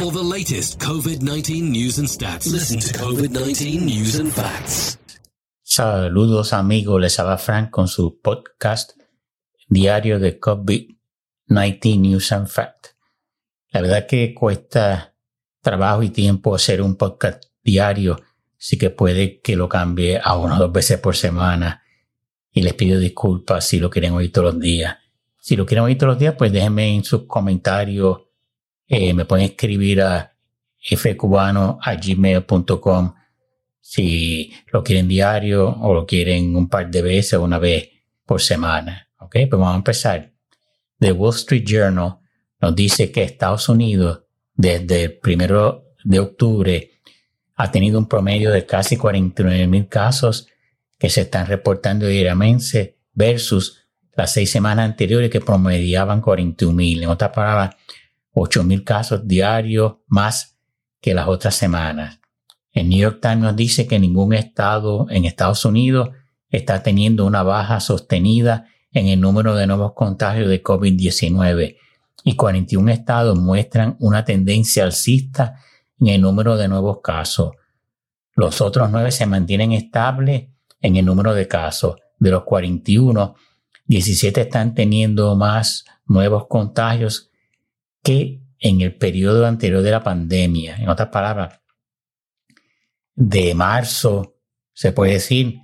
For the latest COVID 19 news and stats, listen to COVID 19 News and Facts. Saludos amigos, les habla Frank con su podcast diario de COVID-19 News and Facts. La verdad que cuesta trabajo y tiempo hacer un podcast diario, así que puede que lo cambie a una o dos veces por semana. Y les pido disculpas si lo quieren oír todos los días. Si lo quieren oír todos los días, pues déjenme en sus comentarios. Eh, me pueden escribir a fcubano.gmail.com si lo quieren diario o lo quieren un par de veces o una vez por semana. Ok, pues vamos a empezar. The Wall Street Journal nos dice que Estados Unidos desde el primero de octubre ha tenido un promedio de casi 49 mil casos que se están reportando diariamente versus las seis semanas anteriores que promediaban 41 mil. En otras palabras, 8 mil casos diarios más que las otras semanas. El New York Times nos dice que ningún estado en Estados Unidos está teniendo una baja sostenida en el número de nuevos contagios de COVID-19 y 41 estados muestran una tendencia alcista en el número de nuevos casos. Los otros nueve se mantienen estables en el número de casos. De los 41, 17 están teniendo más nuevos contagios que en el periodo anterior de la pandemia. En otras palabras, de marzo, se puede decir,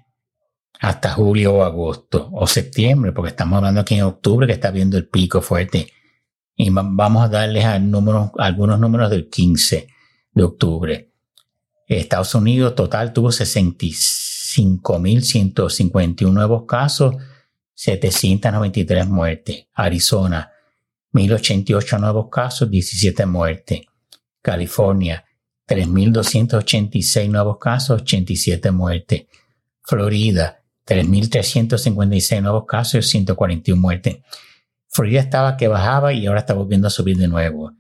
hasta julio o agosto o septiembre, porque estamos hablando aquí en octubre que está viendo el pico fuerte. Y vamos a darles algunos números del 15 de octubre. Estados Unidos total tuvo 65.151 nuevos casos 793 muertes. Arizona, 1088 nuevos casos, 17 muertes. California, 3.286 nuevos casos, 87 muertes. Florida, 3.356 nuevos casos, 141 muertes. Florida estaba que bajaba y ahora está volviendo a subir de nuevo.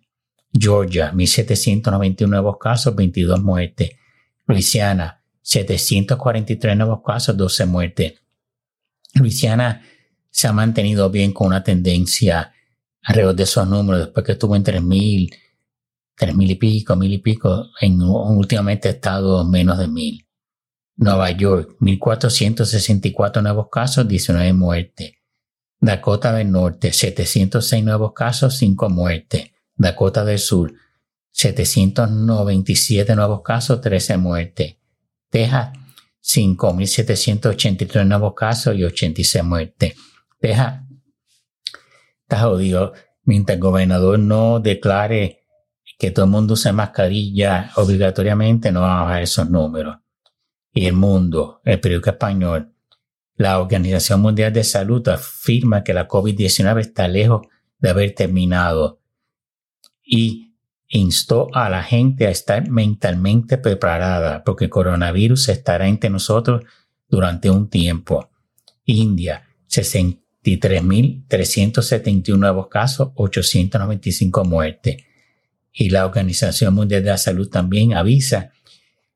Georgia, 1.791 nuevos casos, 22 muertes. Louisiana, 743 nuevos casos, 12 muertes. Luisiana se ha mantenido bien con una tendencia alrededor de esos números, después que estuvo en 3.000, 3.000 y pico, 1.000 y pico, en, últimamente ha estado menos de 1.000. Nueva York, 1.464 nuevos casos, 19 muertes. Dakota del Norte, 706 nuevos casos, 5 muertes. Dakota del Sur, 797 nuevos casos, 13 muertes. Texas, 5.783 nuevos casos y 86 muertes. Deja, está jodido. Mientras el gobernador no declare que todo el mundo use mascarilla obligatoriamente, no va a bajar esos números. Y el mundo, el periódico español, la Organización Mundial de Salud afirma que la COVID-19 está lejos de haber terminado. Y instó a la gente a estar mentalmente preparada porque el coronavirus estará entre nosotros durante un tiempo. India, 63.371 nuevos casos, 895 muertes. Y la Organización Mundial de la Salud también avisa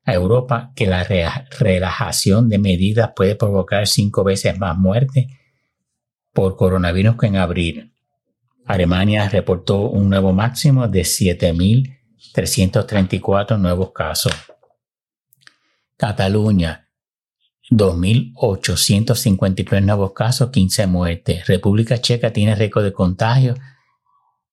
a Europa que la relajación de medidas puede provocar cinco veces más muertes por coronavirus que en abril. Alemania reportó un nuevo máximo de 7.334 nuevos casos. Cataluña, 2.853 nuevos casos, 15 muertes. República Checa tiene récord de contagio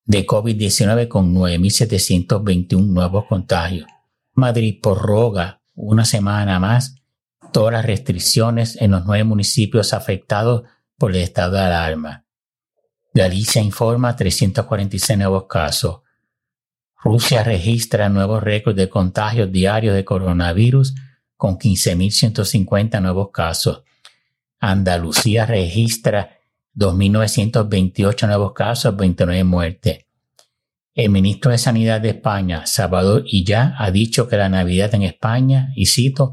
de COVID-19 con 9.721 nuevos contagios. Madrid prorroga una semana más todas las restricciones en los nueve municipios afectados por el estado de alarma. Galicia informa 346 nuevos casos. Rusia registra nuevos récords de contagios diarios de coronavirus con 15.150 nuevos casos. Andalucía registra 2.928 nuevos casos, 29 muertes. El ministro de Sanidad de España, Salvador ya ha dicho que la Navidad en España, y cito,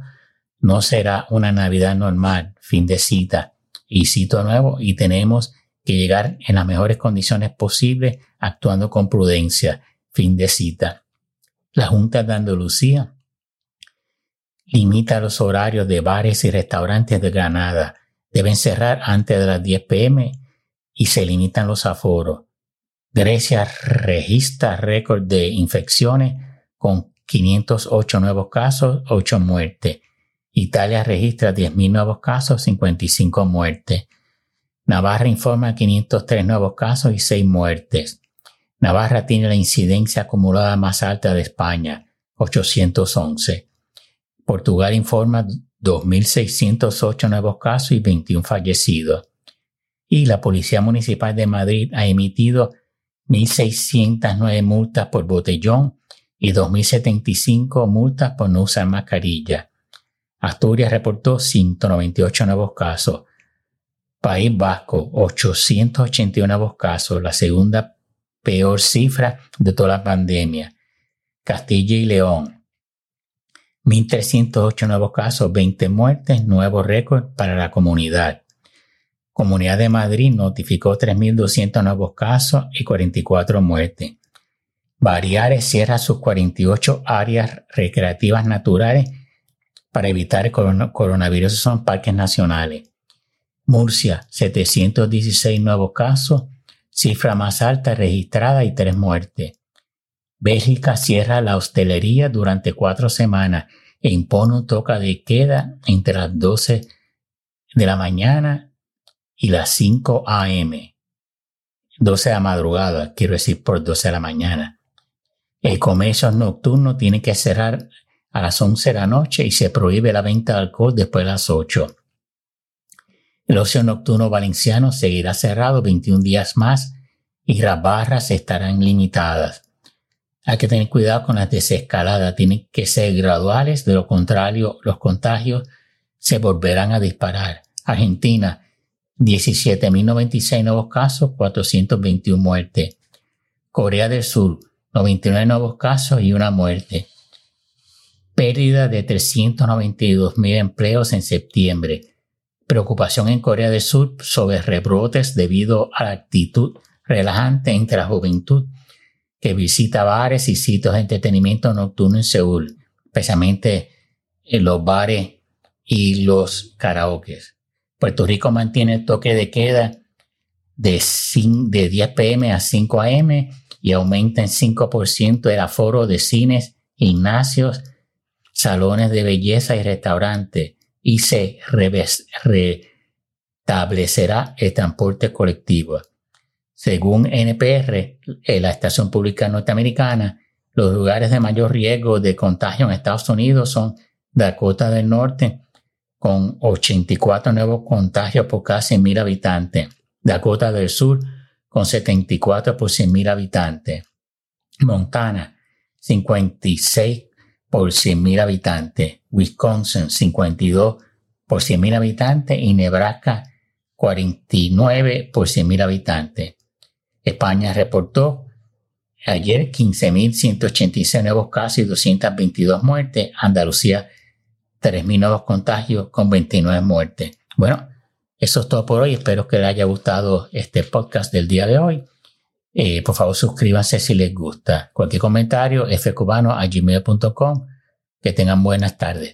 no será una Navidad normal, fin de cita. Y cito nuevo, y tenemos que llegar en las mejores condiciones posibles, actuando con prudencia. Fin de cita. La Junta de Andalucía limita los horarios de bares y restaurantes de Granada. Deben cerrar antes de las 10 pm y se limitan los aforos. Grecia registra récord de infecciones con 508 nuevos casos, 8 muertes. Italia registra 10.000 nuevos casos, 55 muertes. Navarra informa 503 nuevos casos y 6 muertes. Navarra tiene la incidencia acumulada más alta de España, 811. Portugal informa 2.608 nuevos casos y 21 fallecidos. Y la Policía Municipal de Madrid ha emitido 1.609 multas por botellón y 2.075 multas por no usar mascarilla. Asturias reportó 198 nuevos casos. País Vasco, 881 nuevos casos, la segunda peor cifra de toda la pandemia. Castilla y León, 1.308 nuevos casos, 20 muertes, nuevo récord para la comunidad. Comunidad de Madrid notificó 3.200 nuevos casos y 44 muertes. Bariares cierra sus 48 áreas recreativas naturales para evitar el coronavirus. Son parques nacionales. Murcia, 716 nuevos casos, cifra más alta registrada y tres muertes. Bélgica cierra la hostelería durante cuatro semanas e impone un toque de queda entre las 12 de la mañana y las 5 a.m. 12 de la madrugada, quiero decir por 12 de la mañana. El comercio nocturno tiene que cerrar a las 11 de la noche y se prohíbe la venta de alcohol después de las 8. El ocio nocturno valenciano seguirá cerrado 21 días más y las barras estarán limitadas. Hay que tener cuidado con las desescaladas, tienen que ser graduales, de lo contrario los contagios se volverán a disparar. Argentina, 17.096 nuevos casos, 421 muertes. Corea del Sur, 99 nuevos casos y una muerte. Pérdida de 392.000 empleos en septiembre. Preocupación en Corea del Sur sobre rebrotes debido a la actitud relajante entre la juventud visita bares y sitios de entretenimiento nocturno en Seúl, especialmente en los bares y los karaokes. Puerto Rico mantiene el toque de queda de, 10 pm a 5 am y aumenta en 5% el aforo de cines, gimnasios, salones de belleza y restaurantes y se restablecerá el transporte colectivo. Según NPR, la Estación Pública Norteamericana, los lugares de mayor riesgo de contagio en Estados Unidos son Dakota del Norte, con 84 nuevos contagios por cada 100.000 habitantes. Dakota del Sur, con 74 por 100.000 habitantes. Montana, 56 por 100.000 habitantes. Wisconsin, 52 por 100.000 habitantes. Y Nebraska, 49 por 100.000 habitantes. España reportó ayer 15.186 nuevos casos y 222 muertes. Andalucía 3.000 nuevos contagios con 29 muertes. Bueno, eso es todo por hoy. Espero que les haya gustado este podcast del día de hoy. Eh, por favor, suscríbanse si les gusta. Cualquier comentario, fcubano.gmail.com. Que tengan buenas tardes.